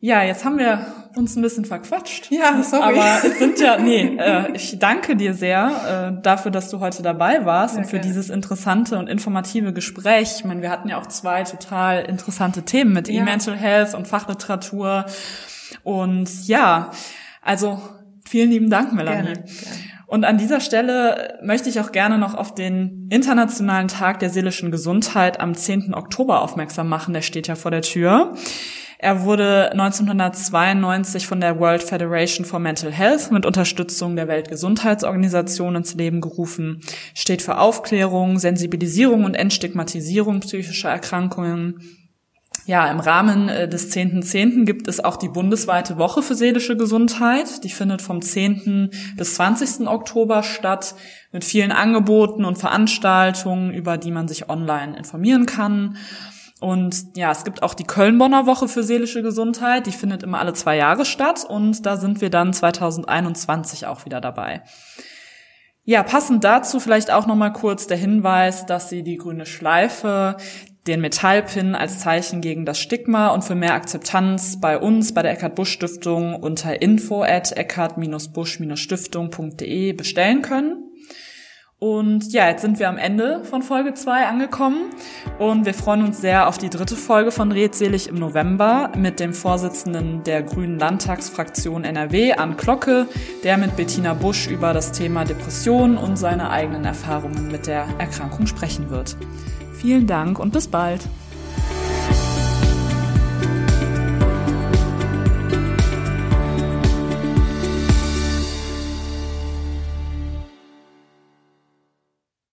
Ja, jetzt haben wir uns ein bisschen verquatscht. Ja, sorry. Aber es sind ja, nee, äh, ich danke dir sehr äh, dafür, dass du heute dabei warst ja, und für gerne. dieses interessante und informative Gespräch. Ich meine, wir hatten ja auch zwei total interessante Themen mit ja. E-Mental Health und Fachliteratur. Und ja, also vielen lieben Dank, Melanie. Gerne, gerne. Und an dieser Stelle möchte ich auch gerne noch auf den Internationalen Tag der seelischen Gesundheit am 10. Oktober aufmerksam machen. Der steht ja vor der Tür. Er wurde 1992 von der World Federation for Mental Health mit Unterstützung der Weltgesundheitsorganisation ins Leben gerufen, steht für Aufklärung, Sensibilisierung und Entstigmatisierung psychischer Erkrankungen. Ja, im Rahmen äh, des 10.10. .10. gibt es auch die bundesweite Woche für seelische Gesundheit. Die findet vom 10. bis 20. Oktober statt mit vielen Angeboten und Veranstaltungen, über die man sich online informieren kann. Und ja, es gibt auch die Köln-Bonner Woche für seelische Gesundheit. Die findet immer alle zwei Jahre statt und da sind wir dann 2021 auch wieder dabei. Ja, passend dazu vielleicht auch nochmal kurz der Hinweis, dass Sie die grüne Schleife, den Metallpin als Zeichen gegen das Stigma und für mehr Akzeptanz bei uns, bei der Eckhard Busch Stiftung unter info at eckhard-busch-stiftung.de bestellen können. Und ja, jetzt sind wir am Ende von Folge 2 angekommen und wir freuen uns sehr auf die dritte Folge von Redselig im November mit dem Vorsitzenden der Grünen Landtagsfraktion NRW, Ann Glocke, der mit Bettina Busch über das Thema Depression und seine eigenen Erfahrungen mit der Erkrankung sprechen wird. Vielen Dank und bis bald.